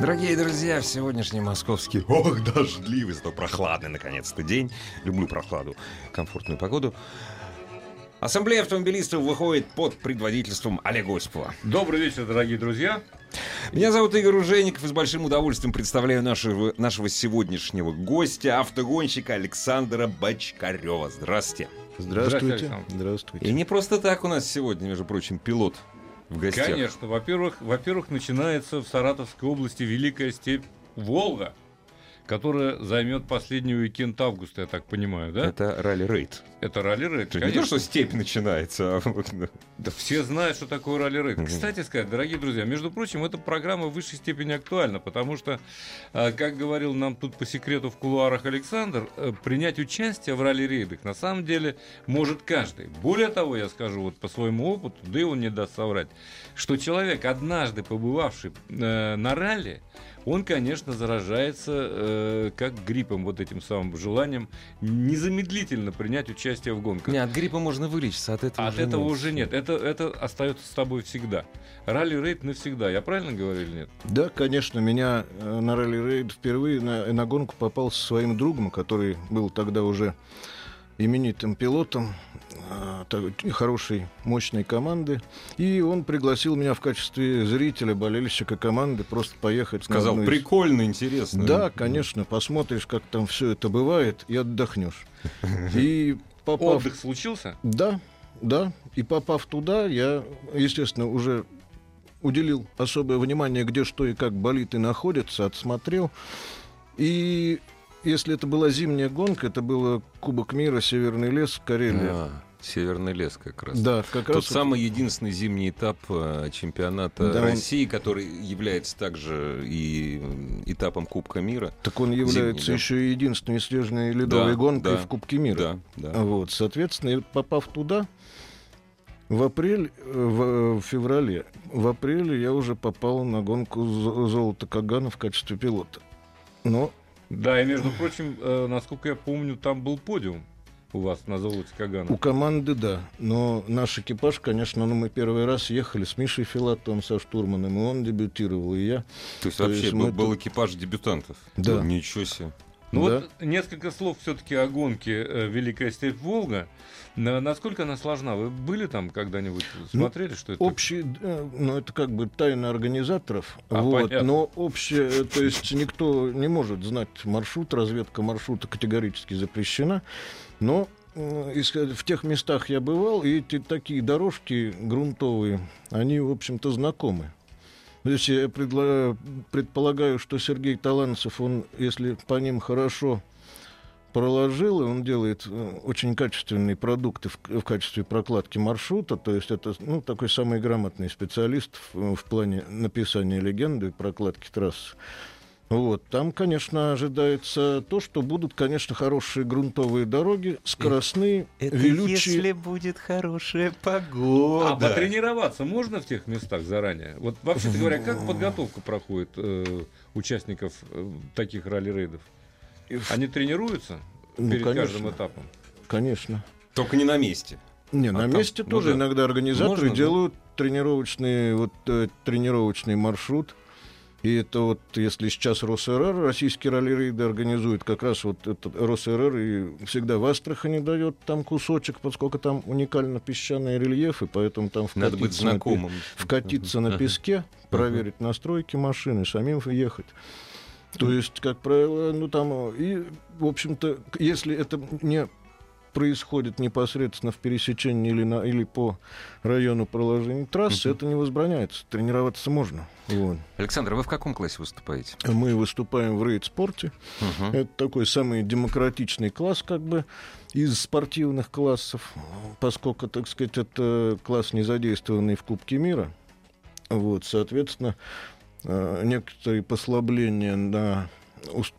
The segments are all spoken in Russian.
Дорогие друзья, в сегодняшний московский, ох, дождливый, зато прохладный, наконец-то, день. Люблю прохладу, комфортную погоду. Ассамблея автомобилистов выходит под предводительством Олега Осипова. Добрый вечер, дорогие друзья. Меня зовут Игорь Ужеников и с большим удовольствием представляю нашего, нашего сегодняшнего гостя, автогонщика Александра Бочкарева. Здравствуйте. Здравствуйте. И не просто так у нас сегодня, между прочим, пилот в гостях. Конечно. Во-первых, во-первых, начинается в Саратовской области Великая степь Волга, которая займет последний уикенд августа, я так понимаю, да? Это ралли-рейд. Это ралли-рейд, Это не то, что степь начинается, а вот, ну, Да все знают, что такое ралли-рейд. Кстати сказать, дорогие друзья, между прочим, эта программа в высшей степени актуальна, потому что, а, как говорил нам тут по секрету в кулуарах Александр, э, принять участие в ралли-рейдах на самом деле может каждый. Более того, я скажу вот по своему опыту, да и он не даст соврать, что человек, однажды побывавший э, на ралли, он, конечно, заражается э, как гриппом, вот этим самым желанием незамедлительно принять участие в гонках. Не, от гриппа можно вылечиться, от этого От уже этого нет. уже нет. Это, это остается с тобой всегда. Ралли-рейд навсегда. Я правильно говорю или нет? Да, конечно, меня э, на ралли-рейд впервые на, на гонку попал со своим другом, который был тогда уже именитым пилотом э, хорошей, мощной команды. И он пригласил меня в качестве зрителя, болельщика команды просто поехать Сказал, из- прикольно, интересно. Да, конечно, посмотришь, как там все это бывает, и отдохнешь. И попав... Отдых случился? Да, да. И попав туда, я, естественно, уже уделил особое внимание, где что и как болит и находится, отсмотрел. И если это была зимняя гонка, это было Кубок мира, Северный лес, Карелия. А, Северный лес как раз. Да, как Тот раз... самый единственный зимний этап э, чемпионата Да, он- России, который является также и этапом Кубка мира. Так он является Зимний, да. еще и единственной снежной ледовой Да, гонкой да, в Кубке мира. Да, да. Вот, соответственно, попав туда, в апрель, э, в, в феврале, в апреле я уже попал на гонку «Зо- золота Кагана в качестве пилота. Но Да, и между прочим, э, насколько я помню, там был подиум у вас на золоте Кагана. у команды, да. Но наш экипаж, конечно, ну, мы первый раз ехали с Мишей Филатовым, со штурманом, и он дебютировал, и я. То есть То вообще есть был, мы был экипаж дебютантов. Да. Ничего себе. Ну Да. вот несколько слов все-таки о гонке э, Великая степь Волга. На- насколько она сложна? Вы были там когда-нибудь? Смотрели, что это? Общий, э, ну это как бы тайна организаторов, А, вот, понятно. но общее, э, то есть никто не может знать маршрут, разведка маршрута категорически запрещена, но в тех местах я бывал, и эти такие дорожки грунтовые, они, в общем-то, знакомы. Есть я предполагаю, что Сергей Таланцев, он, если по ним хорошо проложил, и он делает э, очень качественные продукты в, в качестве прокладки маршрута, то есть это ну, такой самый грамотный специалист в, в плане написания легенды прокладки трасс. Вот. Там, конечно, ожидается то, что будут, конечно, хорошие грунтовые дороги, скоростные, велючие. будет хорошая А погода. потренироваться можно в тех местах заранее? Вот вообще-то говоря, как подготовка проходит э, участников э, таких ралли-рейдов? Они тренируются Ну, перед конечно. каждым этапом? Конечно. Только не на месте. Не, А на там- месте ну тоже да. иногда организаторы Можно, да? делают тренировочный, вот, э, тренировочный маршрут. И это вот, если сейчас РосРР, российский ралли-рейды организует, как раз вот этот РосРР и всегда в Астрахани дает там кусочек, поскольку там уникально песчаный рельеф, и поэтому там Надо быть вкатиться на знакомым. вкатиться на Ага. песке, проверить настройки машины, самим ехать. То есть, как правило, ну там и, в общем-то, если это не происходит непосредственно в пересечении или, на, или по району проложения трассы, Мгм. это не возбраняется. Тренироваться можно. Вот. Александр, вы в каком классе выступаете? Мы выступаем в рейд-спорте. Мгм. Это такой самый демократичный класс, как бы, из спортивных классов, поскольку, так сказать, это класс, не задействованный в Кубке мира. Вот, соответственно, э, некоторые послабления на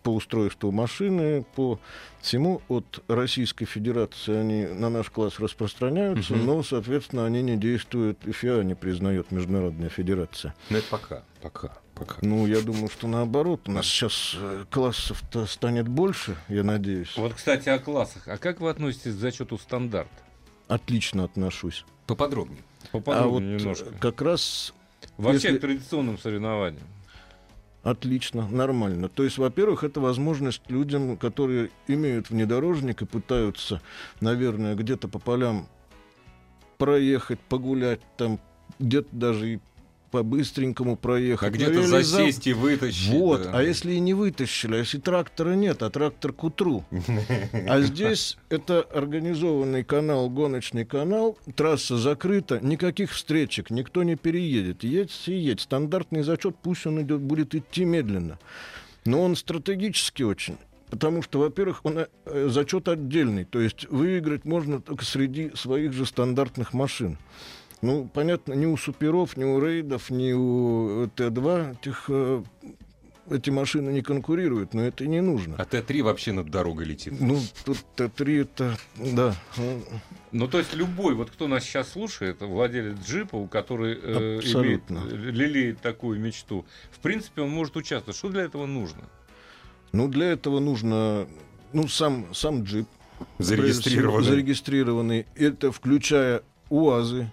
по устройству машины, по всему от Российской Федерации они на наш класс распространяются, Мгм. но, соответственно, они не действуют, и ФИА не признает Международная Федерация. Ну, это пока, пока, пока. Ну, я думаю, что наоборот, у нас сейчас э, классов-то станет больше, я надеюсь. Вот, кстати, о классах. А как вы относитесь к зачету стандарт? Отлично отношусь. Поподробнее. Поподробнее а вот немножко. как раз Вообще если- к традиционным соревнованиям. Отлично, нормально. То есть, во-первых, это возможность людям, которые имеют внедорожник и пытаются, наверное, где-то по полям проехать, погулять, там где-то даже и по-быстренькому проехать. А где-то Навели зам- засесть и вытащить. Вот, да. а если и не вытащили, а если трактора нет, а трактор к утру. А здесь это организованный канал, гоночный канал, трасса закрыта, никаких встречек, никто не переедет. Едь и едь. Стандартный зачет, пусть он идет, будет идти медленно. Но он стратегически очень. Потому что, во-первых, он э, зачет отдельный. То есть выиграть можно только среди своих же стандартных машин. Ну, понятно, ни у суперов, ни у рейдов, ни у э, Т-2 этих, эти машины не конкурируют, но это и не нужно. А Т-3 вообще над дорогой летит. Ну, тут Т-3 это, да. Ну, то есть любой, вот кто нас сейчас слушает, владелец джипа, который э, имеет, Абсолютно. э, лелеет такую мечту, в принципе, он может участвовать. Что для этого нужно? Ну, для этого нужно, ну, сам, сам джип. Зарегистрированный. Зарегистрированный. Это включая УАЗы.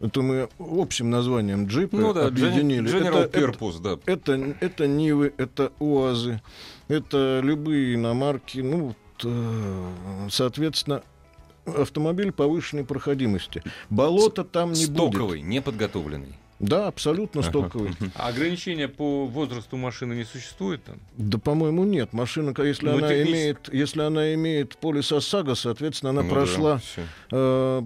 Это мы общим названием джипа Ну да, объединили. General это, это, Purpose, да. это, это Нивы, это УАЗы, это любые иномарки. Ну, э, соответственно, автомобиль повышенной проходимости. Болота там не будет. Стоковый, неподготовленный. Да, абсолютно Ага. стоковый. А ограничения по возрасту машины не существует там? Да, по-моему, нет. Машина, если Ну, она технически- имеет, если она имеет полис ОСАГО, соответственно, она Ну да, прошла, всё. э, А,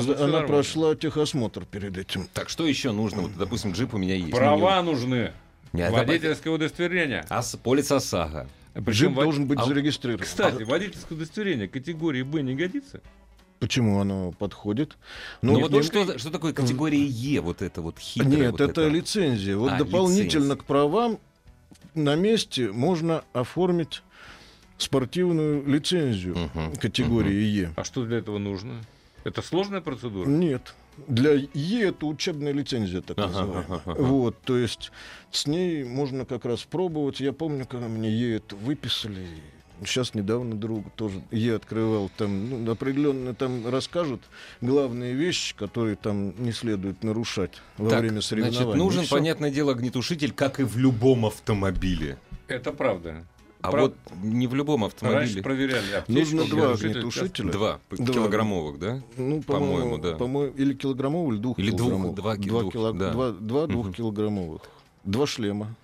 она нормально. прошла техосмотр перед этим. Так, что еще нужно? Вот, допустим, джип у меня есть. Права нужны. Не, это- Водительское удостоверение. А с- полис ОСАГО. Причем Джип вод- должен быть а- зарегистрирован. Кстати, водительское удостоверение категории Б не годится? Почему оно подходит? Ну, Ну, вот ним- что, что такое категория Е, вот это вот хитрое? Нет, вот это, лицензия. Вот А, дополнительно лицензия. к правам на месте можно оформить спортивную лицензию Мгм, категории Е. А что для этого нужно? Это сложная процедура? Нет. Для Е это учебная лицензия, так Ага, называемая. ага, ага. Вот, то есть с ней можно как раз пробовать. Я помню, когда мне Е это выписали. Сейчас недавно друг тоже Е открывал. Там ну, определенно там расскажут главные вещи, которые там не следует нарушать во Так, время соревнований. Значит, нужен, понятное дело, огнетушитель, как и в любом автомобиле. Это правда. А Прав- вот не в любом Раньше автомобиле. проверяли аптечку. Нужно два огнетушителя. Два Два. килограммовых, да? Ну, По-моему, по-моему, да. по-моему, или килограммовый, или двух Или двух- килограммовых. два два, кило- да. два, два двухкилограммовых. Два шлема.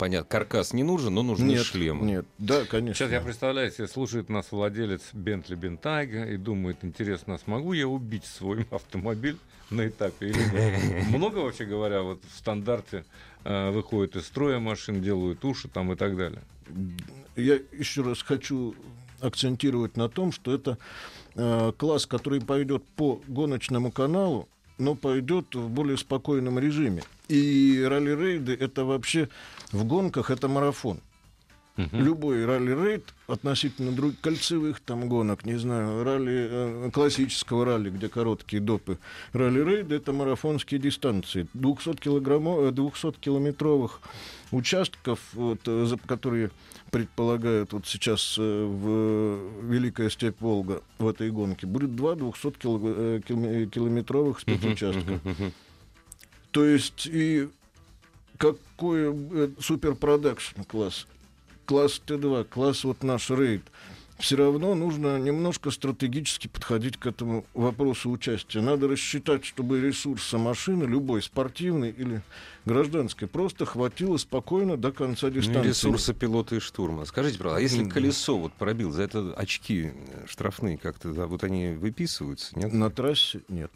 Понятно. Каркас не нужен, но нужны нет, шлемы. нет, да, конечно. Сейчас я представляю себе, слушает нас владелец Бентли Бентайга и думает, интересно, а смогу я убить свой автомобиль на этапе или нет? Много, вообще говоря, вот в стандарте э, выходит из строя машин, делают уши там и так далее. Я еще раз хочу акцентировать на том, что это э, класс, который пойдет по гоночному каналу, но пойдет в более спокойном режиме. И ралли-рейды это вообще в гонках это марафон. Любой ралли-рейд относительно друг, кольцевых там гонок, не знаю, ралли, э, классического ралли, где короткие допы, ралли-рейды это марафонские дистанции. 200, килограммов, 200 километровых участков, вот, э, за- которые предполагают вот сейчас э, в Великая степь Волга в этой гонке, будет два 200 кило- э, киломе- километровых спецучастка. То есть и какой э, суперпродакшн класс, класс Т2, класс вот наш рейд, все равно нужно немножко стратегически подходить к этому вопросу участия. Надо рассчитать, чтобы ресурса машины, любой, спортивной или гражданской, просто хватило спокойно до конца Ну, дистанции. ресурсы пилота и штурма. Скажите, правда, а если Мгм. колесо вот пробил, за это очки э, штрафные как-то, да, вот они выписываются, нет? На трассе нет.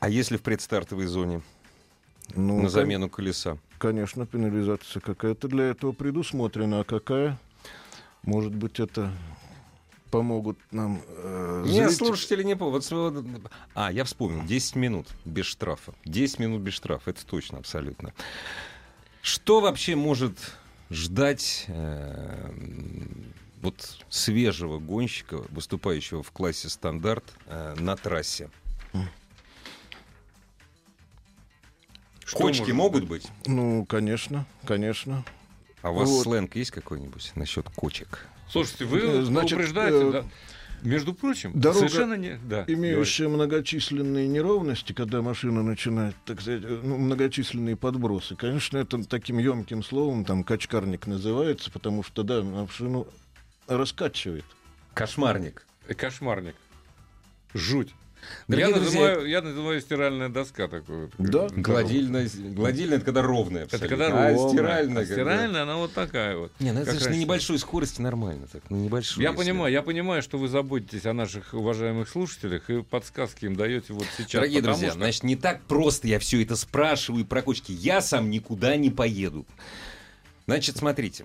А если в предстартовой зоне Ну, на кон- замену колеса? Конечно, пенализация какая-то для этого предусмотрена. А какая? Может быть, это помогут нам э, Нет, зрители- слушатели не помнят. Вот, А, я вспомнил. 10 минут без штрафа. 10 минут без штрафа. Это точно, абсолютно. Что вообще может ждать э, вот свежего гонщика, выступающего в классе стандарт э, на трассе? Что Кочки могут быть? Ну, конечно, конечно. А у вас Вот. сленг есть какой-нибудь насчет кочек? Слушайте, вы Э, значит, упреждаете, э, да. Между прочим, дорога, совершенно не... Да, Имеющая многочисленные неровности, когда машина начинает, так сказать, э, ну, многочисленные подбросы. Конечно, это таким емким словом, там, качкарник называется, потому что, да, машину раскачивает. Кошмарник. говорите. Кошмарник. Жуть. Дорогие я, друзья, называю, я называю стиральная доска такую. Да. Гладильная, гладильная это когда ровная. Это абсолютно. когда А ровная. стиральная, А когда- стиральная, она вот такая вот. Не, ну это же на небольшой скорости нормально. Так, на небольшой. Я если- понимаю, я понимаю, что вы заботитесь о наших уважаемых слушателях и подсказки им даете вот сейчас. Дорогие потому друзья, что- значит, не так просто я все это спрашиваю про кочки. Я сам никуда не поеду. Значит, смотрите.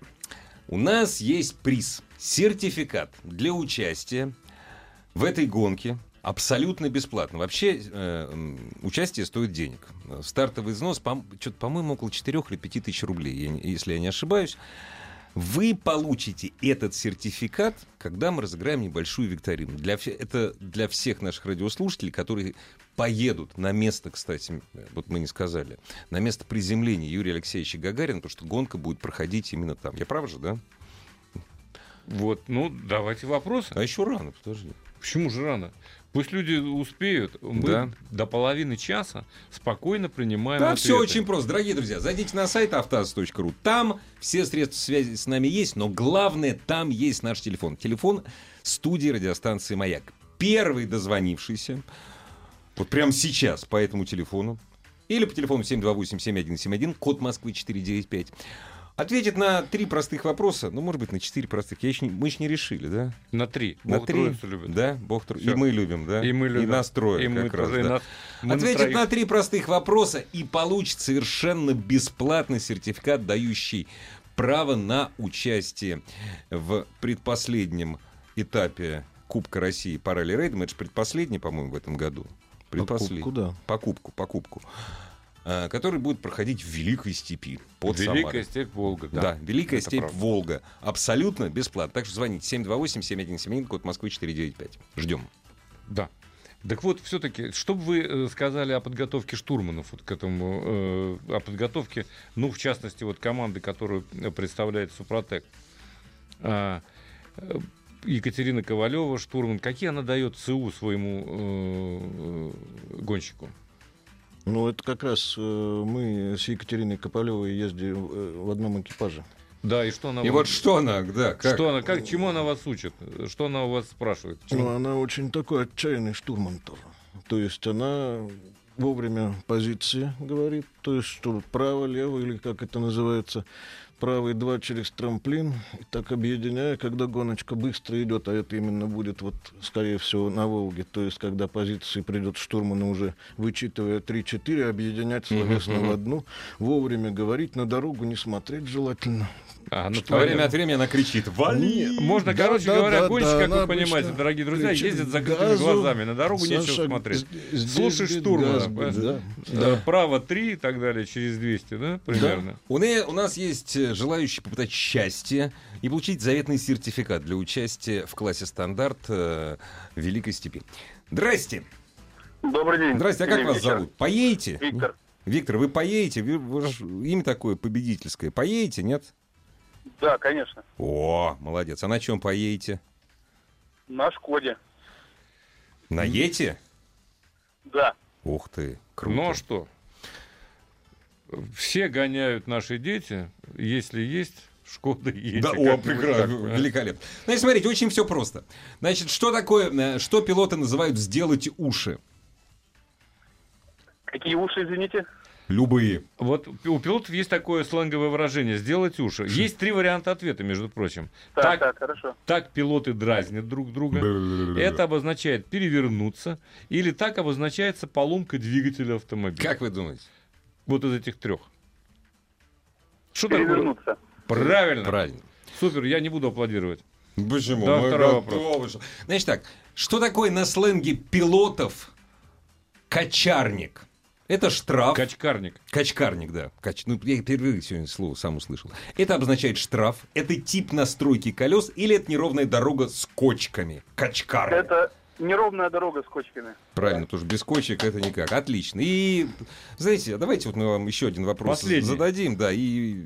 У нас есть приз. Сертификат для участия в этой гонке абсолютно бесплатно. Вообще э, участие стоит денег. Стартовый взнос, по, что-то, по-моему, около 4 или 5 тысяч рублей, я если я не ошибаюсь. Вы получите этот сертификат, когда мы разыграем небольшую викторину. Для, это для всех наших радиослушателей, которые поедут на место, кстати, вот мы не сказали, на место приземления Юрия Алексеевича Гагарина, потому что гонка будет проходить именно там. Я прав же, да? Вот, ну, давайте вопросы. А еще рано, подожди. Почему же рано? Пусть люди успеют. Мы Да. до половины часа спокойно принимаем Да, ответы. все очень просто. Дорогие друзья, зайдите на сайт автоаз.ру. Там все средства связи с нами есть, но главное, там есть наш телефон. Телефон студии радиостанции «Маяк». Первый дозвонившийся, вот прямо сейчас по этому телефону, или по телефону 728-7171, код Москвы 495, ответит на три простых вопроса, ну, может быть, на четыре простых. Я еще не- мы еще не решили, да? На три. На Бог три. троицу любит. Да, Бог Всё. И мы любим, да? И мы любим. И нас трое И мы как раз, тоже, и да. нас- мы на Ответит троих. на три простых вопроса и получит совершенно бесплатный сертификат, дающий право на участие в предпоследнем этапе Кубка России по ралли-рейдам. Это же предпоследний, по-моему, в этом году. Предпоследний. Покупку, да. Покупку, покупку. А, Который будет проходить в Великой степи под Великая Самарой. степь Волга. Да, Да, Великая это степь правда. Волга. Абсолютно бесплатно. Так что звоните 728-7171, код Москвы 495. Ждем. Да. Так вот, все-таки, что бы вы э, сказали о подготовке штурманов вот к этому, э, о подготовке, ну, в частности, вот команды, которую э, представляет Супротек. А, э, Екатерина Ковалева, штурман, какие она дает ЦУ своему э, э, гонщику? Ну, это как раз э, мы с Екатериной Кополевой ездили э, в одном экипаже. Да, и что она... И вам- вот что она, да, как? Что она, как, чему она вас учит? Что она у вас спрашивает? Чему- Ну, она очень такой отчаянный штурман тоже. То есть она вовремя позиции говорит, то есть что право, лево или как это называется, правый два через трамплин, и так объединяя, когда гоночка быстро идет, а это именно будет вот, скорее всего, на Волге, то есть когда позиции придет штурман уже вычитывая 3-4, объединять словесно в одну, вовремя говорить, на дорогу не смотреть желательно. А, ну, Во время от времени она кричит «Вали!» Можно, Да, короче да, говоря, да, гонщик, да, как вы понимаете, дорогие друзья, кричит ездит закрытыми «Газу!» глазами. На дорогу нечего Саша, смотреть. з- здесь Слушай где штурмана, будет, да. Э, Право 3 и так далее, через 200, да, примерно? У, не- у нас есть э, желающие попытать счастье и получить заветный сертификат для участия в классе стандарт э, Великой степи. Здрасте. Добрый день. Здрасте, а как вас вечер. зовут? Поедете? Виктор. Виктор, вы поедете? Вы, вы имя такое победительское. Поедете, нет? Да, конечно. О, молодец. А на чем поедете? На Шкоде. На Ете? Да. Ух ты, круто. Ну а что? Все гоняют наши дети, если есть Шкода едет. Да, о, прекрасно, великолепно. Значит, смотрите, очень все просто. Значит, что такое, э, что пилоты называют «сделать уши»? Какие уши, извините? Любые. Вот у пилотов есть такое сленговое выражение «сделать уши». Есть три варианта ответа, между прочим. Так, Так, так, хорошо. так пилоты дразнят друг друга. Это обозначает перевернуться. Или так обозначается поломка двигателя автомобиля. Как вы думаете? Вот из этих трех. Что такое? Перевернуться. Правильно. Правильно. Супер, я не буду аплодировать. Почему? Да, Мы второй готовы. Значит так, что такое на сленге пилотов качарник? Это штраф. Качкарник. Качкарник, да. Кач... Ну, я впервые сегодня слово сам услышал. Это обозначает штраф. Это тип настройки колес или это неровная дорога с кочками. Качкарник. Это неровная дорога с кочками. Правильно, потому что без кочек это никак. Отлично. И, знаете, давайте вот мы вам еще один вопрос Последний. зададим, да, и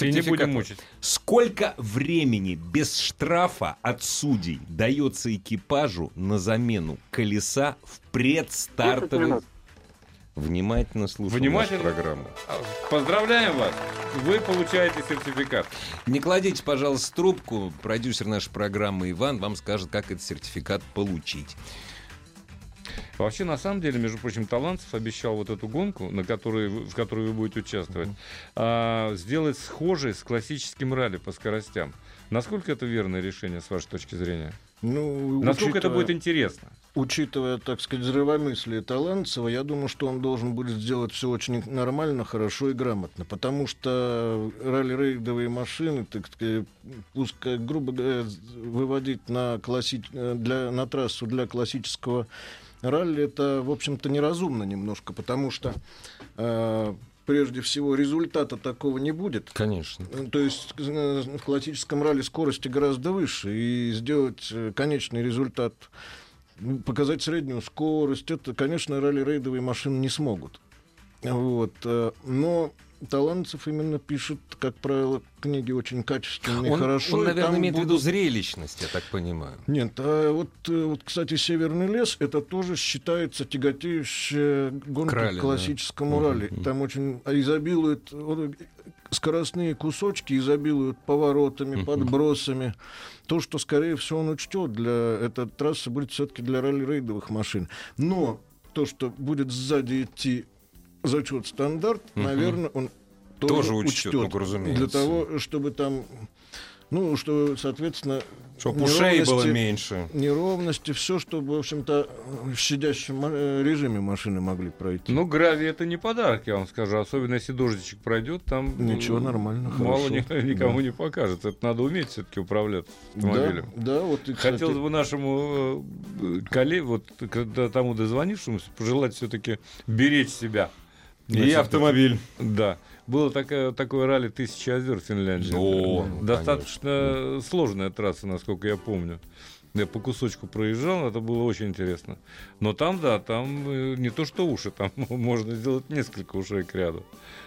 И не будем мучить. Сколько времени без штрафа от судей дается экипажу на замену колеса в 10 предстартовой... минут. Внимательно слушаем Внимательно. нашу программу. Поздравляем вас. Вы получаете сертификат. Не кладите, пожалуйста, трубку. Продюсер нашей программы Иван вам скажет, как этот сертификат получить. Вообще, на самом деле, между прочим, Талантов обещал вот эту гонку, на которой, в которой вы будете участвовать, а, сделать схожей с классическим ралли по скоростям. Насколько это верное решение, с вашей точки зрения? Ну, Насколько это учитывая- будет интересно? Учитывая, так сказать, здравомыслие Талантцева, я думаю, что он должен будет сделать все очень нормально, хорошо и грамотно. Потому что ралли-рейдовые машины, так сказать, пускай, грубо говоря, выводить на, класси... для... на трассу для классического ралли, это, в общем-то, неразумно немножко, потому что э, прежде всего результата такого не будет. Конечно. Ну, То есть э, в классическом ралли скорости гораздо выше, и сделать э, конечный результат, показать среднюю скорость, это, конечно, ралли-рейдовые машины не смогут. Вот. э, Но Талантцев именно пишет, как правило, книги очень качественные, Он, хорошо. он, наверное, имеет в виду будут- зрелищность, я так понимаю. Нет, а вот, э, вот, кстати, Северный лес это тоже считается тяготеющая гонка К ралли, к да. классическому ралли. Там очень изобилуют вот, скоростные кусочки, изобилуют поворотами, подбросами. То, что, скорее всего, он учтет для этой трассы, будет все-таки для ралли-рейдовых машин. Но то, что будет сзади идти зачет стандарт, наверное, он Тоже тоже, учтет, ну, разумеется. Для того, чтобы там, ну, что, соответственно, Чтобы ушей было меньше. неровности, все, чтобы, в общем-то, в щадящем режиме машины могли пройти. Ну, гравий это не подарок, я вам скажу. Особенно если дождичек пройдет, там Ничего, нормально, мало хорошо. ни- никому Да. не покажет. Это надо уметь все-таки управлять да, автомобилем. да, вот и, кстати, Хотелось бы нашему э, коллеге, вот когда тому дозвонившемуся, пожелать все-таки беречь себя. Значит, автомобиль. Да. Было такое, такое ралли «Тысячи озер» в Финляндии. О, ну, Достаточно сложная трасса, насколько я помню. Я по кусочку проезжал, это было очень интересно. Но там, да, там э, не то что уши, там можно сделать несколько ушей к ряду.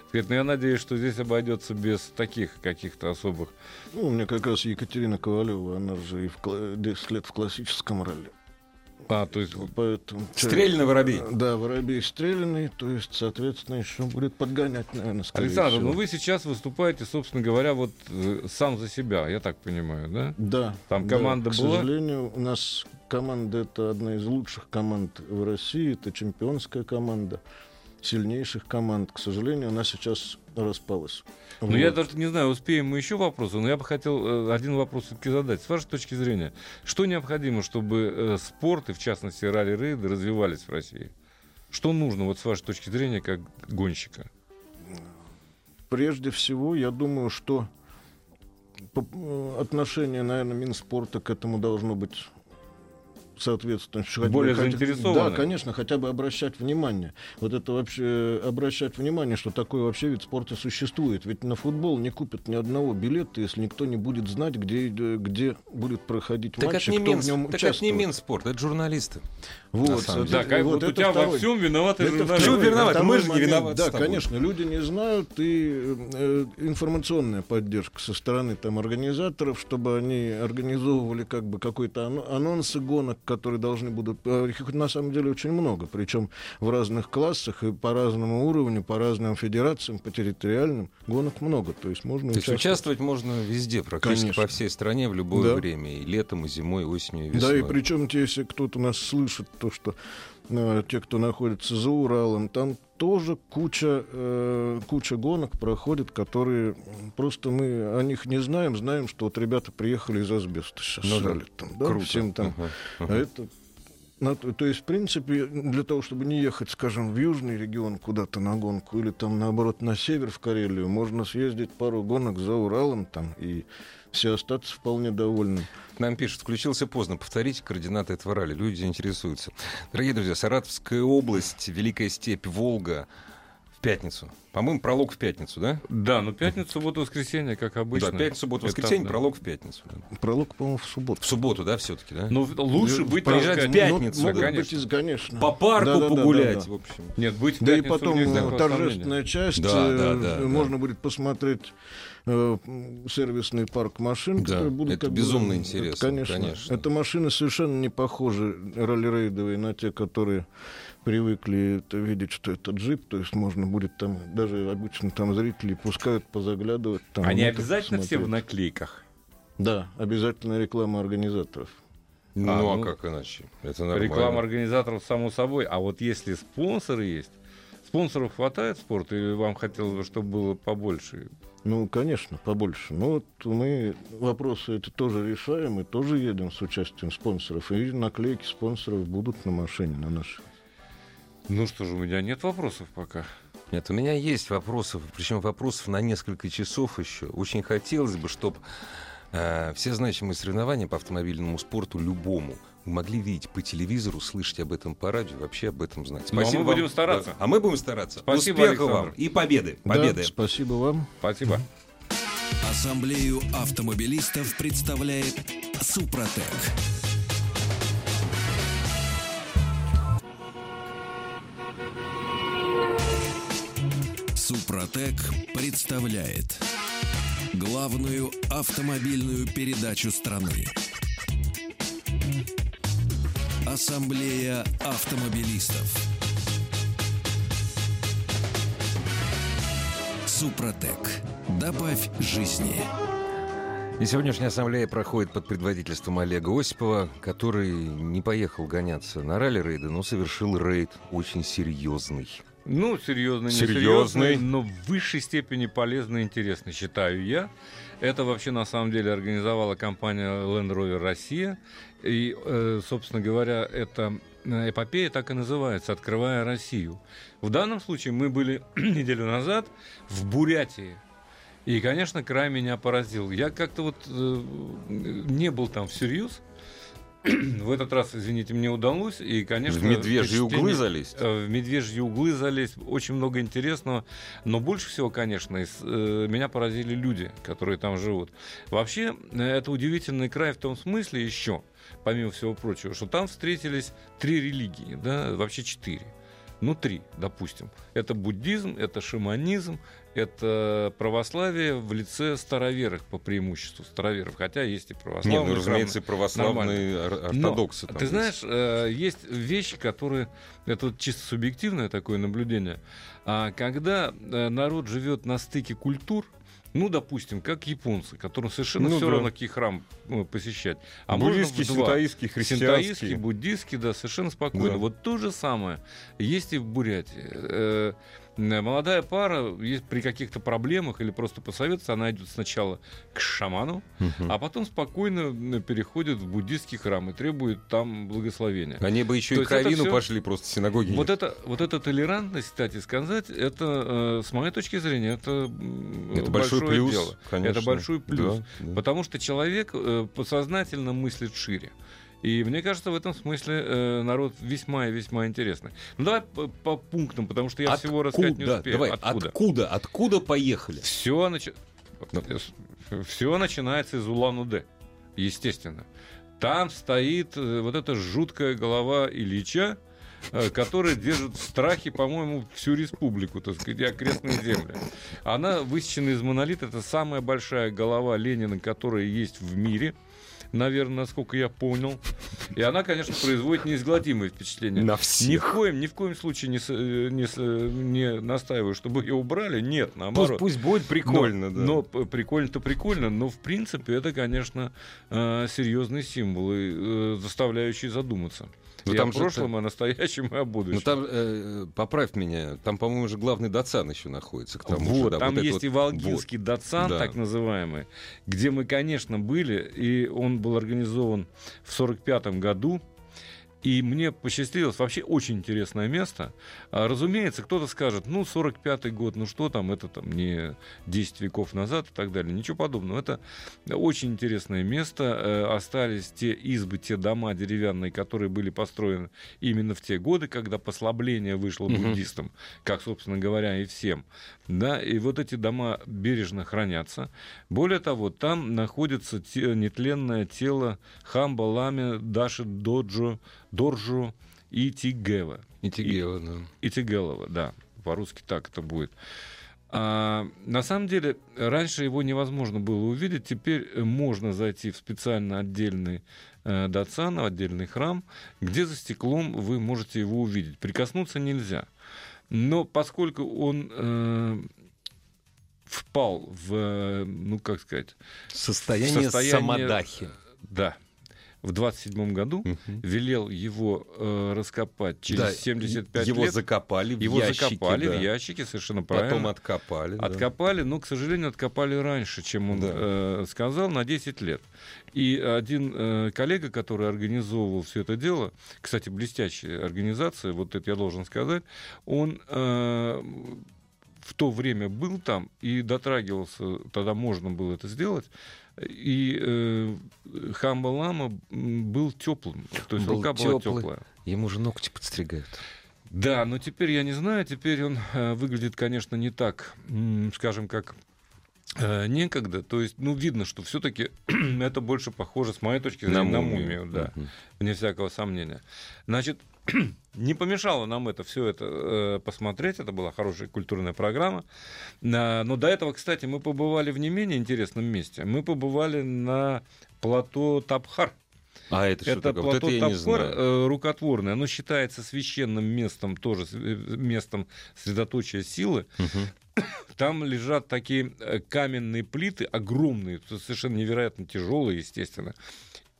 Сказать, Но я надеюсь, что здесь обойдется без таких каких-то особых. ну, у меня как раз Екатерина Ковалева, она же и в, кла- 10 лет в классическом ралли. А, то есть Поэтому... Стрельный воробей. Да, воробей стрелянный, то есть, соответственно, еще будет подгонять, наверное, скорее Александр, всего. ну вы сейчас выступаете, собственно говоря, вот э, сам за себя, я так понимаю, да? Да. Там да. команда К была? сожалению, у нас команда это одна из лучших команд в России, это чемпионская команда, сильнейших команд. К сожалению, она сейчас распалась. Ну, я Вот. даже не знаю, успеем мы еще вопросы, но я бы хотел э, один вопрос все-таки задать. С вашей точки зрения, что необходимо, чтобы э, спорт, и в частности ралли-рейды, развивались в России? Что нужно, вот с вашей точки зрения, как гонщика? Прежде всего, я думаю, что э, отношение, наверное, Минспорта к этому должно быть соответственно. Более хотя- заинтересованы. Да, конечно, хотя бы обращать внимание. Вот это вообще, э, обращать внимание, что такой вообще вид спорта существует. Ведь на футбол не купят ни одного билета, если никто не будет знать, где, э, где будет проходить Так матч, это и не, кто Минс- в нем так это не участвует. Минспорт, это журналисты. Вот, на самом деле. Да, как вот, у это тебя во второй. всем виноваты Это журналисты. Почему второй- виноваты? второй Мы же не виноваты Да, с тобой. конечно, люди не знают, и э, информационная поддержка со стороны там, организаторов, чтобы они организовывали как бы какой-то ано- анонсы гонок, которые должны будут... э, Их на самом деле очень много, причем в разных классах и по разному уровню, по разным федерациям, по территориальным гонок много. То есть можно То есть участвовать. можно везде, практически Конечно. по всей стране, в любое Да. время. И летом, и зимой, и осенью, и Да, весной. и причем, те, если кто-то нас слышит, то что э, те, кто находится за Уралом, там тоже куча, э, куча гонок проходит, которые просто мы о них не знаем, знаем, что вот ребята приехали из асбеста сейчас Ну да. там, да, Круто. всем там. А ага. это на то то есть, в принципе, для того, чтобы не ехать, скажем, в южный регион куда-то на гонку или там, наоборот, на север в Карелию, можно съездить пару гонок за Уралом там и все остаться вполне довольны. Нам пишут, включился поздно. Повторите координаты этого ралли. Люди интересуются. Дорогие друзья, Саратовская область, Великая степь, Волга пятницу. По-моему, пролог в пятницу, да? Да, но пятницу, субботу, воскресенье, как обычно. Да, пятницу, субботу, Это, воскресенье, да. пролог в пятницу. да. Пролог, по-моему, в субботу. В субботу, да, все-таки, да? Ну, лучше быть, так Приезжать в пятницу, Ну, да, могут конечно. быть, конечно. По парку Да-да-да-да-да. погулять, в общем. Нет, быть в Да и потом э, торжественная часть. Да, э, да, да, да. Можно будет посмотреть э, сервисный парк машин, Да, которые будут это как бы- безумно это, интересно, Конечно, конечно. Это машины совершенно не похожи ралли-рейдовые на те, которые привыкли это видеть, что это джип, то есть можно будет там, даже обычно там зрители пускают позаглядывать. Там, Они обязательно все в посмотреть. наклейках. Да, обязательно реклама организаторов. Ну, А, а, ну, как иначе? Это нормально. Реклама организаторов, само собой. А вот если спонсоры есть, спонсоров хватает в спорт, или вам хотелось бы, чтобы было побольше? Ну, конечно, побольше. Но вот мы вопросы эти тоже решаем и тоже едем с участием спонсоров. И наклейки спонсоров будут на машине, на нашей. Ну что же, у меня нет вопросов пока. Нет, у меня есть вопросов, причем вопросов на несколько часов еще. Очень хотелось бы, чтобы все значимые соревнования по автомобильному спорту любому могли видеть по телевизору, слышать об этом по радио, вообще об этом знать. Ну, а мы вам. будем стараться. Да. А мы будем стараться. Спасибо, Успехов Александр. вам и победы. Да, Победы. спасибо вам. Спасибо. Ассамблею автомобилистов представляет Супротек. Супротек представляет главную автомобильную передачу страны. Ассамблея автомобилистов. Супротек. Добавь жизни. И сегодняшняя ассамблея проходит под предводительством Олега Осипова, который не поехал гоняться на ралли-рейды, но совершил рейд очень серьезный. Ну, серьезный, не Серьезный. но в высшей степени полезный и интересный, считаю я. Это вообще на самом деле организовала компания Land Rover Россия. И, э, собственно говоря, эта э, эпопея так и называется «Открывая Россию». В данном случае мы были неделю назад в Бурятии. И, конечно, край меня поразил. Я как-то вот э, не был там всерьез. В этот раз, извините, мне удалось. И, конечно, в медвежьи углы залезть. э, в медвежьи углы залезть. Очень много интересного. Но больше всего, конечно, из, э, меня поразили люди, которые там живут. Вообще, э, это удивительный край в том смысле еще, помимо всего прочего, что там встретились три религии, да, вообще четыре. Ну, три, допустим. Это буддизм, это шаманизм, это православие в лице староверых по преимуществу староверов, хотя есть и православные. Нет, ну, разумеется, и храмы. православные ор- Но, ортодоксы. там ты есть. знаешь, э, есть вещи, которые... Это вот чисто субъективное такое наблюдение. А когда э, народ живет на стыке культур, ну, допустим, как японцы, которым совершенно Ну все да. равно, какие храм э, посещать. А Буддийский, Синтоистский, христианский. буддийский, да, совершенно спокойно. Да. Вот то же самое есть и в Бурятии. Э, Молодая пара, при каких-то проблемах или просто посоветоваться, она идет сначала к шаману, Мгм. а потом спокойно э, переходит в буддийский храм и требует там благословения. Они бы еще То и кровину всё- пошли, просто синагоги Вот нет. это, вот эта толерантность, кстати сказать, это, э, с моей точки зрения, это, Это большой плюс, дело. конечно. Это большой плюс. Да, да. Потому что человек подсознательно мыслит шире. И мне кажется, в этом смысле э, народ весьма и весьма интересный. Ну давай по, по пунктам, потому что я всего рассказать не Откуда? успею. Давай, Откуда? откуда? Откуда поехали? Все, Ну. все начинается из Улан-Удэ, естественно. Там стоит э, вот эта жуткая голова Ильича, э, которая держит в страхе, по-моему, всю республику, так сказать, и окрестные земли. Она высечена из монолита. Это самая большая голова Ленина, которая есть в мире. Наверное, насколько я понял. И она, конечно, производит неизгладимое впечатление. На Ни в всех. коем, ни в коем случае не, э, не, с- не настаиваю, чтобы ее убрали. Нет, Пусть, наоборот. пусть будет прикольно, но, да. но прикольно-то прикольно, но в принципе это, конечно, э, серьезный символ, и, э, заставляющий задуматься. Но и там о же прошлом, и о настоящем, и о будущем. Ну там, э, поправь меня, там, по-моему, же главный Дацан еще находится. К тому вот, же, да, там вот есть вот- и Волгинский вот. Датсан, Да. так называемый, где мы, конечно, были, и он был организован в 1945 году. И мне посчастливилось, вообще очень интересное место. А, разумеется, кто-то скажет, ну, 45-й год, ну что там, это там не 10 веков назад и так далее. Ничего подобного. Это очень интересное место. Э, остались те избы, те дома деревянные, которые были построены именно в те годы, когда послабление вышло буддистам, как, собственно говоря, и всем. Да, и вот эти дома бережно хранятся. Более того, там находится нетленное тело Хамба Ламе Даши Доджо, Доржу и Тигева. И Тигева, да. И Тигелова, да. По-русски так это будет. А, на самом деле, раньше его невозможно было увидеть. Теперь э, можно зайти в специально отдельный э, датсан, отдельный храм, где за стеклом вы можете его увидеть. Прикоснуться нельзя. Но поскольку он э, впал в, э, ну как сказать, Состояние, Состояние- самодахи. да, в 27 году Мгм. велел его э, раскопать через Да, 75 его лет. закопали в Его ящики, закопали да. в ящике, совершенно Потом правильно. откопали. да. Откопали, но, к сожалению, откопали раньше, чем он Да. э, сказал, на 10 лет. И один э, коллега, который организовывал все это дело, кстати, блестящая организация, вот это я должен сказать, он э, в то время был там и дотрагивался, тогда можно было это сделать, и э, Хамба Лама был теплым, то есть Был рука была тёплый. теплая. Ему же ногти подстригают. Да, но теперь я не знаю, теперь он э, выглядит, конечно, не так, скажем, как э, некогда. То есть, ну, видно, что все-таки это больше похоже, с моей точки зрения, на, мумию, да, Мгм. вне всякого сомнения. Значит, не помешало нам это все это э, посмотреть. Это была хорошая культурная программа. На- но до этого, кстати, мы побывали в не менее интересном месте. Мы побывали на плато Табхар. А это, что Это такое? Вот плато это я не Табхар э, рукотворное. Оно считается священным местом, тоже э, местом средоточия силы. Там лежат такие э, каменные плиты, огромные, совершенно невероятно тяжелые, естественно.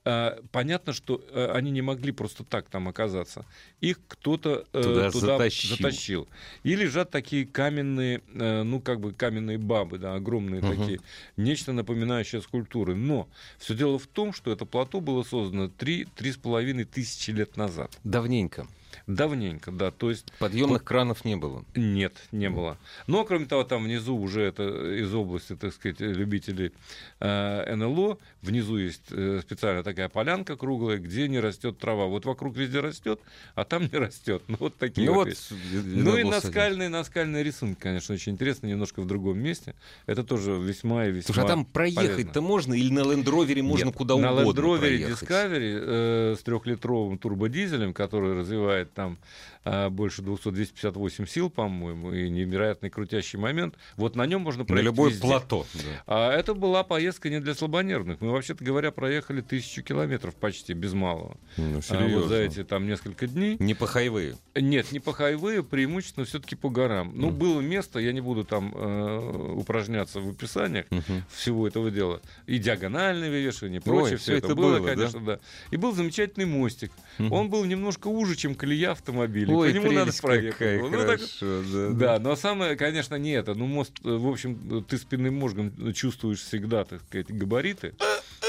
А, Понятно, что э, они не могли просто так там оказаться. Их кто-то э, Туда туда, затащил. затащил. И лежат такие каменные, э, ну как бы каменные бабы, да, огромные Мгм. такие, нечто напоминающее скульптуры. Но все дело в том, что это плато было создано 3-3,5 тысячи лет назад. Давненько. Давненько, да. То есть Подъемных кранов не было. нет, не было. Но, кроме того, там внизу уже это из области, так сказать, любителей э, НЛО. Внизу есть э, специальная такая полянка круглая, где не растет трава. Вот вокруг везде растет, а там не растет. Ну, вот такие Ну вот вот, Ну и наскальные, наскальные рисунки, конечно, очень интересно, немножко в другом месте. Это тоже весьма и весьма Слушай, а там проехать-то можно? Или на Лендровере можно Нет, куда на угодно Rover проехать? Discovery э, с трехлитровым турбодизелем, который развивает там э, больше 200-258 сил, по-моему, и невероятный крутящий момент, вот на нем можно На проехать любое везде. плато. да. А это была поездка не для слабонервных. Мы, вообще-то говоря, проехали тысячу километров почти, без малого. Ну, А вот за эти там несколько дней. Не по хайвею. Нет, не по хайвею, преимущественно все-таки по горам. Ну, Мгм. было место, я не буду там э, упражняться в описаниях Мгм. всего этого дела. И диагональное вывешивание, и прочее, Ой, все это, это было, было, да? конечно, да? И был замечательный мостик. Мгм. Он был немножко уже, чем колея автомобиля. Ой, по нему надо проехать. какая. Ну, хорошо, да, да, но самое, конечно, не это. Ну, мост, э, в общем, ты спинным мозгом чувствуешь всегда, так сказать, габариты.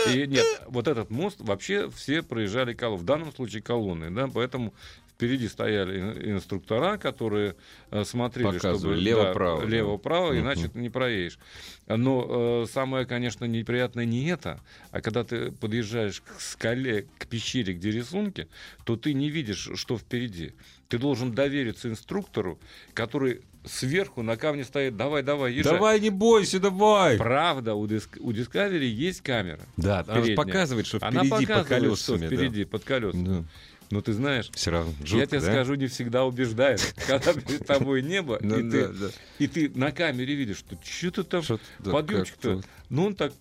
И нет, вот этот мост вообще все проезжали колонны. В данном случае колонны, да, поэтому впереди стояли ин- инструктора, которые э, смотрели, Показывали чтобы лево-право, да. лево-право, Мгм. иначе ты не проедешь. Но э, самое, конечно, неприятное не это, а когда ты подъезжаешь к скале, к пещере, где рисунки, то ты не видишь, что впереди. Ты должен довериться инструктору, который сверху на камне стоит, давай, давай, езжай. Давай, не бойся, давай. Правда, у, Диск- у Discovery есть камера. Да, она передняя. показывает, что Она впереди по показывает, что колесами. да. впереди, под колесами. Да. Но ты знаешь, Все равно я жутко, тебе да? скажу, не всегда убеждает. Когда перед тобой небо, Да, и, да, ты, да. и ты на камере видишь, что что-то там да, подъемчик-то, ну он так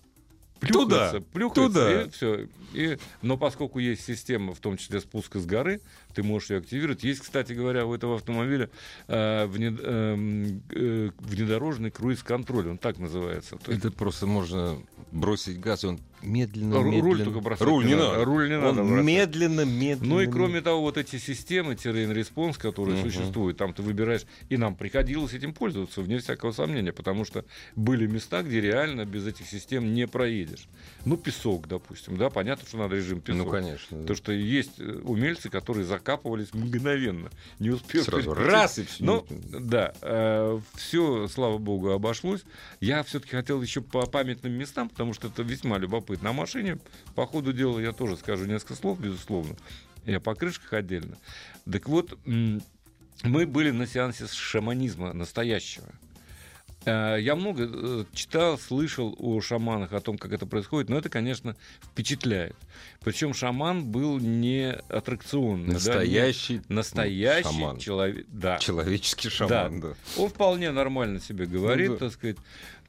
Туда, плюхается, плюхается, туда. и все. И, но поскольку есть система, в том числе спуска с горы, ты можешь ее активировать. Есть, кстати говоря, у этого автомобиля э, внед- эм, э, внедорожный круиз-контроль, он так называется. То есть Это просто можно бросить газ, и он медленно, Ру- руль медленно... только бросать Руль не надо. надо. Руль не надо Он бросать. медленно, медленно... Ну и кроме того, вот эти системы Terrain Response, которые Мгм. существуют, там ты выбираешь, и нам приходилось этим пользоваться, вне всякого сомнения, потому что были места, где реально без этих систем не проедешь. Ну, песок, допустим, да, понятно, что надо режим песок. Ну, конечно. да. Потому что есть э, умельцы, которые закапывались мгновенно, не успев... Сразу перейти. раз и все. Ну, да, все, слава богу, обошлось. Я все-таки хотел еще по памятным местам, потому что это весьма любопытно. О машине, по ходу дела, я тоже скажу несколько слов, безусловно. Я по крышках отдельно. Так вот, мы были на сеансе шаманизма настоящего. Э, Я много э, читал, слышал о шаманах, о том, как это происходит, но это, конечно, впечатляет. Причем шаман был не аттракционный. да, не- Настоящий настоящий шаман. человек. Да. человеческий шаман, да. Он вполне нормально себе говорит, Ну да. так сказать.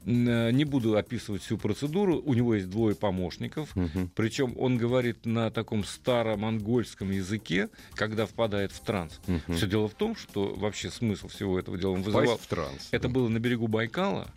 Э, Не буду описывать всю процедуру. У него есть двое помощников. Мгм. Причем он говорит на таком старомонгольском языке, когда впадает в транс. Мгм. Все дело в том, что вообще смысл всего этого дела он вызывал. в транс. Это было на берегу Байкала,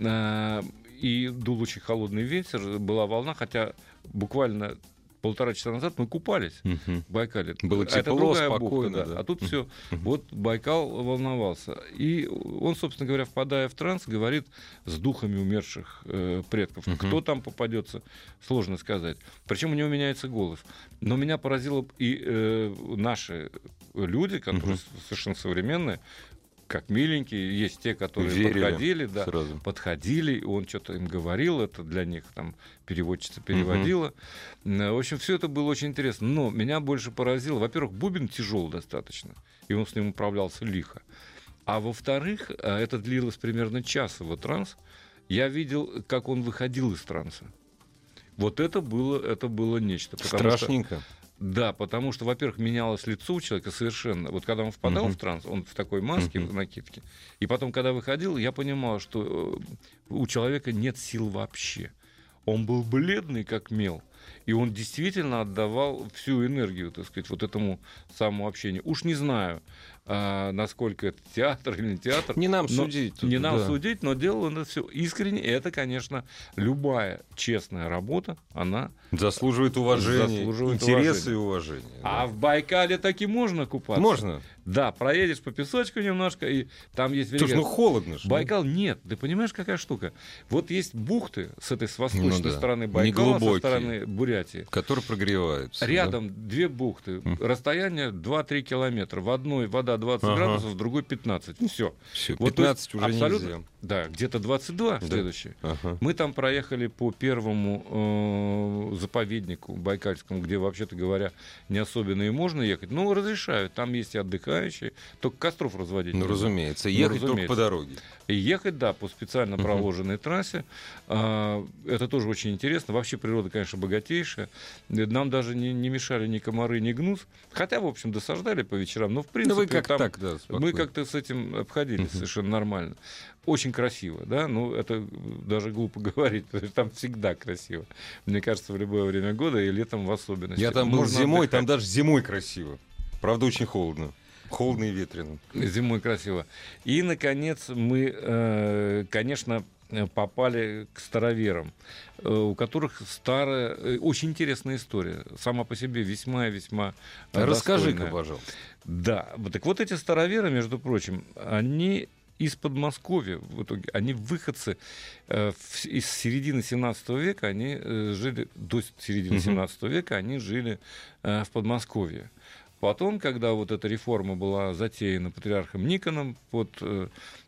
а, и дул очень холодный ветер, была волна, хотя буквально полтора часа назад мы купались Мгм. в Байкале. Было А это другая спокойно, бухта, да. А тут все. Вот Байкал волновался. И он, собственно говоря, впадая в транс, говорит с духами умерших э, предков. Мгм. Кто там попадется, сложно сказать. Причем у него меняется голос. Но меня поразило и э, наши люди, которые с- совершенно современные, как миленькие, есть те, которые Верили подходили, да, Сразу. подходили, он что-то им говорил, это для них там переводчица переводила. Э, В общем, все это было очень интересно. Но меня больше поразило, во-первых, бубен тяжел достаточно, и он с ним управлялся лихо. А во-вторых, э, это длилось примерно час его транс. Я видел, как он выходил из транса. Вот это было, это было нечто. потому что- Страшненько. Да, потому что, во-первых, менялось лицо у человека совершенно. Вот когда он впадал Мгм. в транс, он в такой маске, Мгм. в накидке. И потом, когда выходил, я понимал, что э, у человека нет сил вообще. Он был бледный, как мел. И он действительно отдавал всю энергию, так сказать, вот этому самому общению. Уж не знаю, а, насколько это театр или не театр. Не нам Но- судить. тут, Не нам да. судить, но делал он это все искренне. И это, конечно, любая честная работа, она Заслуживает уважения. Заслуживает интереса уважения. и уважения. а да. в Байкале таки можно купаться? Можно. Да, проедешь по песочку немножко, и там есть Слушай, ну холодно же. Байкал нет. Ты понимаешь, какая штука? Вот есть бухты с этой с восточной Ну да. стороны Байкала, со стороны Бурятии. Который прогревается. Рядом две бухты. Расстояние 2-3 километра. В одной вода 20 Ага. градусов, в другой 15. Все. Все, Вот, то есть 15 уже абсолютно- нельзя. Да, где-то 22 Да. следующее. Ага. Мы там проехали по первому э, заповеднику Байкальскому, где, вообще-то говоря, не особенно и можно ехать. Ну, разрешают. Там есть и отдыхающие. Только костров разводить. Ну, разумеется. Ну, Ехать только разумеется. по дороге. И ехать, да, по специально проложенной трассе. А, это тоже очень интересно. Вообще природа, конечно, богатейшая. Э, Нам даже не, не мешали ни комары, ни гнус. Хотя, в общем, досаждали по вечерам. Но, в принципе, Ну, как там так, да, мы как-то с этим обходились совершенно нормально. Очень красиво, да, ну это даже глупо говорить, потому что там всегда красиво. Мне кажется, в любое время года и летом в особенности. Я там был Можно зимой, там отдыхать. даже зимой красиво. Правда, очень холодно. Холодно и ветрено. Зимой красиво. И, наконец, мы, э, конечно, попали к староверам, э, у которых старая, э, очень интересная история. Сама по себе весьма и весьма Расскажи-ка, пожалуйста. Да, так вот эти староверы, между прочим, они из Подмосковья в итоге, они выходцы э, в- из середины 17 века, они э, жили, до середины Мгм. 17 века они жили э, в Подмосковье. Потом, когда вот эта реформа была затеяна патриархом Никоном под э,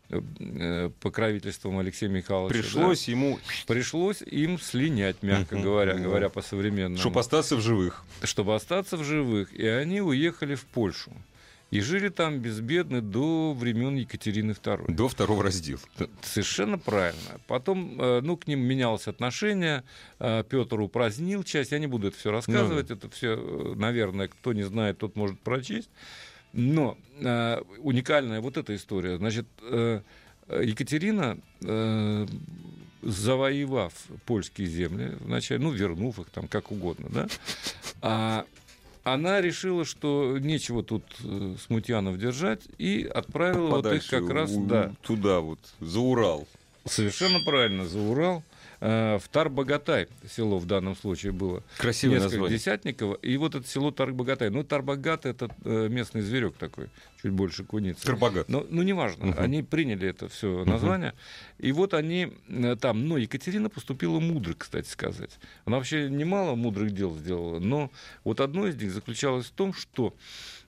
э, покровительством Алексея Михайловича, Пришлось ему, да, пришлось им слинять, мягко говоря, говоря по-современному чтобы остаться в живых. чтобы остаться в живых. И они уехали в Польшу. И жили там безбедно до времен Екатерины II. До второго раздела. Совершенно правильно. Потом, э, ну, к ним менялось отношение. э, Петр упразднил часть. Я не буду это все рассказывать. Это все, наверное, кто не знает, тот может прочесть. Но э, уникальная вот эта история. Значит, э, Екатерина, э, завоевав польские земли, вначале, ну, вернув их там как угодно, да, а она решила, что нечего тут э, смутьянов держать, и отправила вот их как раз, у- да, туда вот, за Урал. совершенно правильно, за Урал. Э, В Тарбагатай село в данном случае было. Красивое Несколько название. десятников. И вот это село Тарбагатай. Ну, Тарбагат это э, местный зверек такой, чуть больше куницы. Карбогат. Но, ну, неважно, Мгм. они приняли это все название. И вот они э, там, но Екатерина поступила мудро, кстати сказать. Она вообще немало мудрых дел сделала, но вот одно из них заключалось в том, что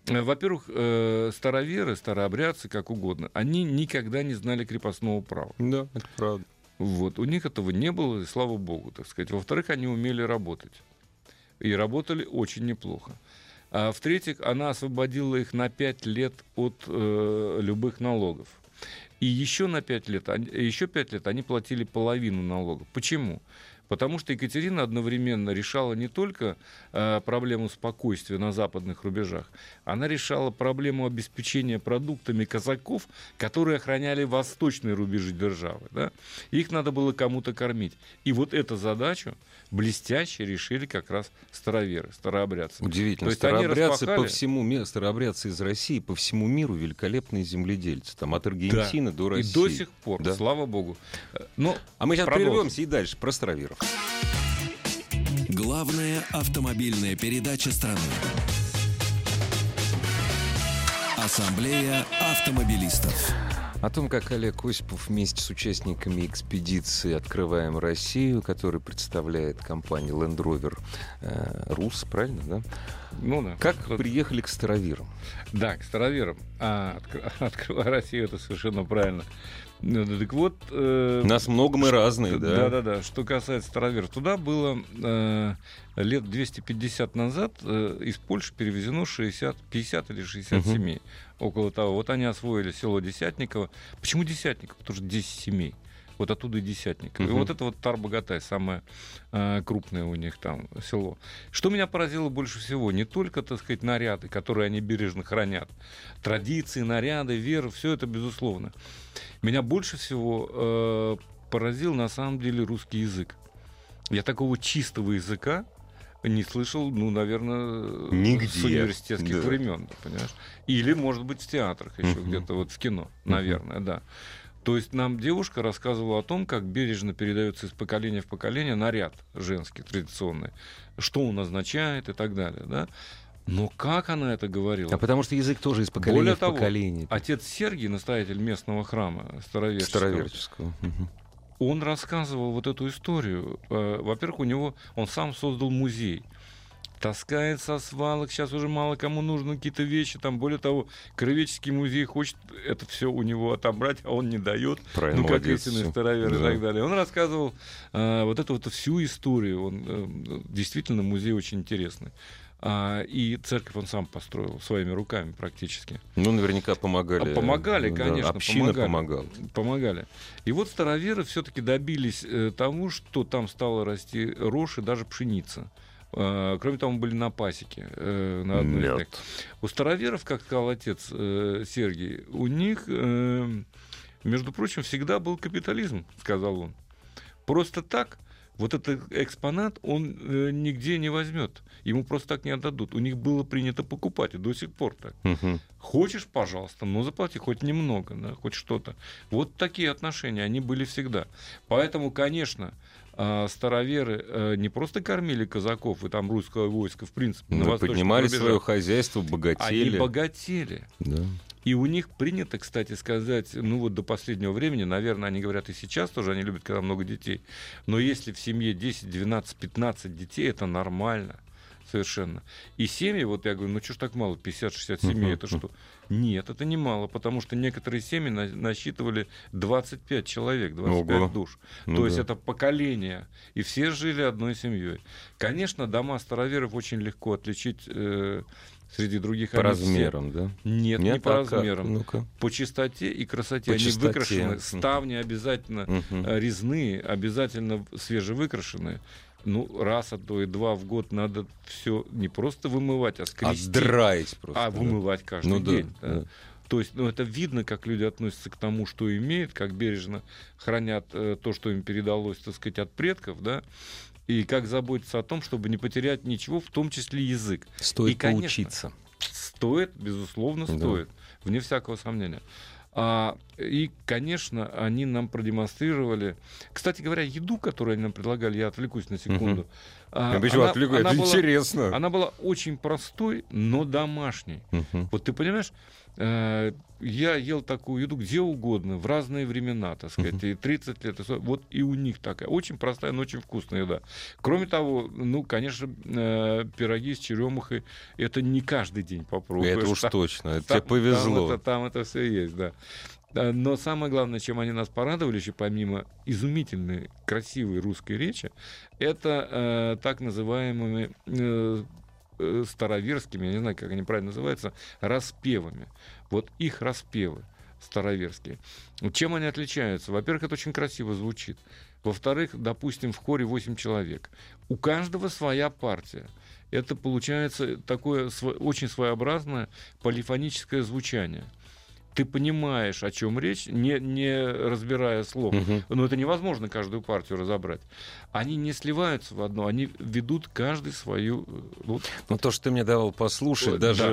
во-первых, э, староверы, старообрядцы, как угодно, они никогда не знали крепостного права. Да, это правда. Вот. У них этого не было, и слава богу, так сказать. Во-вторых, они умели работать. И работали очень неплохо. А в-третьих, она освободила их на 5 лет от э, любых налогов. И еще на 5 лет, еще 5 лет они платили половину налогов. Почему? Потому что Екатерина одновременно решала не только э, проблему спокойствия на западных рубежах, она решала проблему обеспечения продуктами казаков, которые охраняли восточные рубежи державы. Да? Их надо было кому-то кормить. И вот эту задачу блестяще решили как раз староверы, старообрядцы. Удивительно. То есть старообрядцы по распахали- всему миру, старообрядцы из России по всему миру великолепные земледельцы. Там от Аргентины до России. И до сих пор, Да. слава богу. Э, Но А мы сейчас Продолжим. прервемся и дальше про староверов. Главная автомобильная передача страны. Ассамблея автомобилистов. О том, как Олег Осипов вместе с участниками экспедиции «Открываем Россию», который представляет компания Land Rover э, Рус, правильно, да? ну да. Как Кто- приехали к староверам? Да, к староверам. А, откр- открывай Россию, это совершенно правильно. Ну, да, Так вот... э, Нас много, мы разные, да? Да, да, да. Что касается староверов, туда было э, лет 250 назад э, из Польши перевезено 60, 50 или 60 Мгм. семей. Около того. Вот они освоили село Десятниково. Почему Десятниково? Потому что 10 семей. Вот оттуда и Десятниково. И Мгм. вот это вот Тарбогатай, самое э, крупное у них там село. Что меня поразило больше всего, не только, так сказать, наряды, которые они бережно хранят, традиции, наряды, вера, все это безусловно. Меня больше всего э, поразил на самом деле русский язык. Я такого чистого языка не слышал, ну, наверное, Нигде. с университетских Да. времен, понимаешь? Или, может быть, в театрах еще Мгм. где-то, вот в кино, наверное, да. То есть нам девушка рассказывала о том, как бережно передается из поколения в поколение наряд женский, традиционный, что он означает и так далее, да. Но как она это говорила? А потому что язык тоже из поколения Более в того, поколение. Отец Сергий, настоятель местного храма староверческого, Староверческого. Он рассказывал вот эту историю. Э, Во-первых, у него он сам создал музей. Таскает со свалок, сейчас уже мало кому нужны какие-то вещи. Там, более того, Кровеческий музей хочет это все у него отобрать, а он не дает. Правильно, ну, как молодец. истинный старовер и Да. так далее. Он рассказывал э, вот эту вот всю историю. Он, э, действительно, музей очень интересный. А, и церковь он сам построил своими руками практически. Ну, наверняка помогали. А помогали, Да, конечно, Община помогали. помогала. помогали. И вот староверы все-таки добились э, тому, что там стала расти рожь и даже пшеница. Э, Кроме того, мы были на пасеке. э, на них. У староверов, как сказал отец э, Сергий, у них, э, между прочим, всегда был капитализм, сказал он. Просто так вот этот экспонат он э, нигде не возьмет. Ему просто так не отдадут. У них было принято покупать, и до сих пор так. Мгм. Хочешь, пожалуйста, но заплати хоть немного, да, хоть что-то. Вот такие отношения, они были всегда. Поэтому, конечно, а, староверы э, не просто кормили казаков и там русское войско, в принципе, на Ну, восточных поднимали рубежах. свое хозяйство, Они богатели. богатели. Да. И у них принято, кстати сказать, ну вот до последнего времени, наверное, они говорят и сейчас тоже, они любят, когда много детей. Но если в семье 10, 12, 15 детей, это нормально. Совершенно. И семьи, вот я говорю, ну что ж так мало, 50-60 семей, Мгм. это что? Нет, это не мало, потому что некоторые семьи на- насчитывали 25 человек, 25 Ого. душ. Ну То есть да. это поколение. И все жили одной семьей. Конечно, дома староверов очень легко отличить э, среди других. По Они все- размерам, да? Нет, не Нет, по а размерам. Ну-ка. По чистоте и красоте. По Они чистоте. выкрашены. Ставни обязательно э, резные, обязательно свежевыкрашенные. Ну, раз, а то и два в год надо все не просто вымывать, а скрести. Отдраить просто. а да. вымывать каждый Ну да, день. да. да. То есть, ну, это видно, как люди относятся к тому, что имеют, как бережно хранят э, то, что им передалось, так сказать, от предков, да. и как заботиться о том, чтобы не потерять ничего, в том числе язык. Стоит И, конечно, поучиться. Стоит, безусловно, Да. стоит, вне всякого сомнения. А, и, конечно, они нам продемонстрировали. Кстати говоря, еду, которую они нам предлагали, я отвлекусь на секунду. а, Я почему она- отвлекаю? она Это была- интересно. Она была очень простой, но домашней. Мгм. Вот ты понимаешь, э, я ел такую еду где угодно, в разные времена, так сказать, и 30 лет, и 40, вот и у них такая, очень простая, но очень вкусная еда. Кроме того, ну, конечно, э, пироги с черемухой, это не каждый день попробуешь. Это уж Там- точно. Это там- тебе повезло. Там это, там это все есть, да. Но самое главное, чем они нас порадовали, еще помимо изумительной, красивой русской речи, это э, так называемыми э, э, староверскими, я не знаю, как они правильно называются, распевами. Вот их распевы староверские. Чем они отличаются? Во-первых, это очень красиво звучит. Во-вторых, допустим, в хоре 8 человек. У каждого своя партия. Это получается такое очень своеобразное полифоническое звучание. Ты понимаешь, о чем речь, не, не разбирая слов. Мгм. Но это невозможно каждую партию разобрать. Они не сливаются в одно, они ведут каждый свою... э, Вот, Ну, то, что ты мне давал послушать, Ой, даже,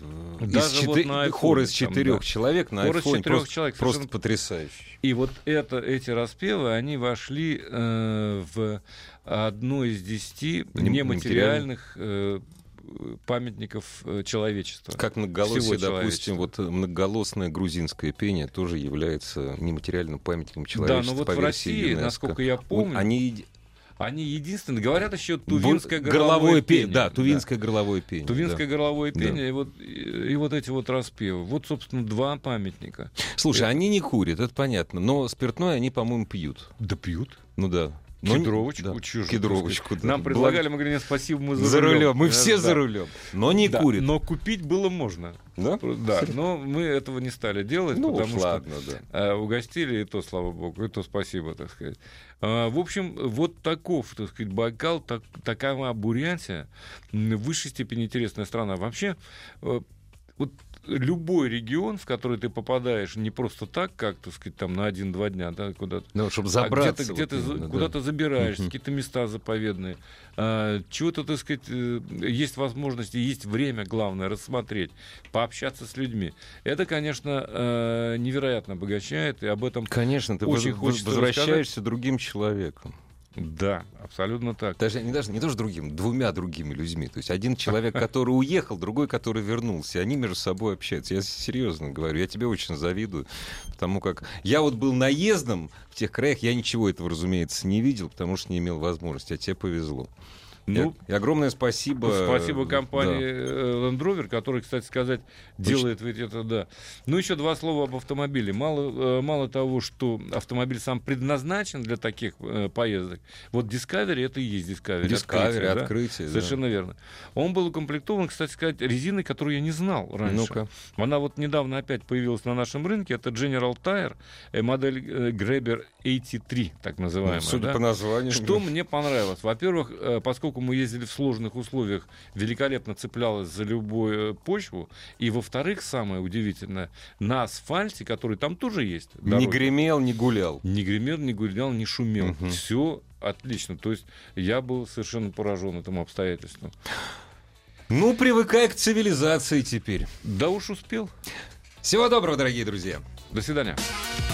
да. э, из Даже вот четы- на хор iPhone из там, четырех да. человек на Хор из iPhone четырёх просто, человек, просто совершенно- потрясающий. И вот это, эти распевы, они вошли э, в одно из десяти Нем- нематериальных э, памятников э, человечества. Как многоголосие, допустим, вот э, многоголосное грузинское пение тоже является нематериальным памятником Да, человечества но вот в России, ЮНЕСКО. насколько я помню, Они они единственные. Говорят еще тувинское Бо- горловое, пение. пение. Да, тувинское горловое пение. Тувинское да. горловое Да. пение и, вот, и, и вот эти вот распевы. Вот, собственно, два памятника. Слушай, они не курят, это понятно, но спиртное они, по-моему, пьют. Да пьют. Ну да. Не- Кедровочку, да, же, Кедровочку. да. Нам предлагали, мы говорим, нет, спасибо, мы за, за рулем. Мы Да, все да. за рулем. Но не Да, курят. Но купить было можно. Да? Да, но мы этого не стали делать, Ну потому уж что ладно, да. э, угостили, и то, слава богу, и то спасибо, так сказать. А, в общем, вот таков, так сказать, Байкал, так, такова Бурятия, в высшей степени интересная страна. Вообще, э, вот любой регион, в который ты попадаешь не просто так, как, так сказать, там на один-два дня, да, куда-то, Ну, чтобы а забраться. где-то, где-то вот именно, да. куда-то забираешься, Мгм. какие-то места заповедные. А, чего-то, так сказать, э, есть возможность, и есть время, главное, рассмотреть, пообщаться с людьми. Это, конечно, э, невероятно обогащает, и об этом... Конечно, ты Очень воз- хочется возвращаешься другим человеком. Да, абсолютно так. Даже не даже не тоже другим, двумя другими людьми. То есть один человек, который уехал, другой, который вернулся. и Они между собой общаются. Я серьезно говорю, я тебе очень завидую, потому как я вот был наездом в тех краях, я ничего этого, разумеется, не видел, потому что не имел возможности. А тебе повезло. Ну, и, и огромное спасибо. Спасибо э, компании да. э, Land Rover, которая, кстати сказать, делает ведь это, да. Ну, еще два слова об автомобиле. Мало, э, мало того, что автомобиль сам предназначен для таких э, поездок. Вот Discovery это и есть Discovery. Discovery, открытие, да? открытие. да. Совершенно верно. Он был укомплектован, кстати сказать, резиной, которую я не знал раньше. Ну-ка. Она вот недавно опять появилась на нашем рынке. Это General Tire, модель Grabber 83, так называемая. Ну, Судя да? по названию. Что мне понравилось? Во-первых, э, поскольку мы ездили в сложных условиях, великолепно цеплялась за любую э, почву. И, во-вторых, самое удивительное, на асфальте, который там тоже есть, Не дороги, гремел, не гулял. не гремел, не гулял, не шумел. Мгм. Все отлично. То есть я был совершенно поражен этому обстоятельству. Ну, привыкай к цивилизации теперь. Да уж успел. Всего доброго, дорогие друзья. До свидания.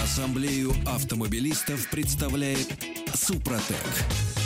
Ассамблею автомобилистов представляет Супротек.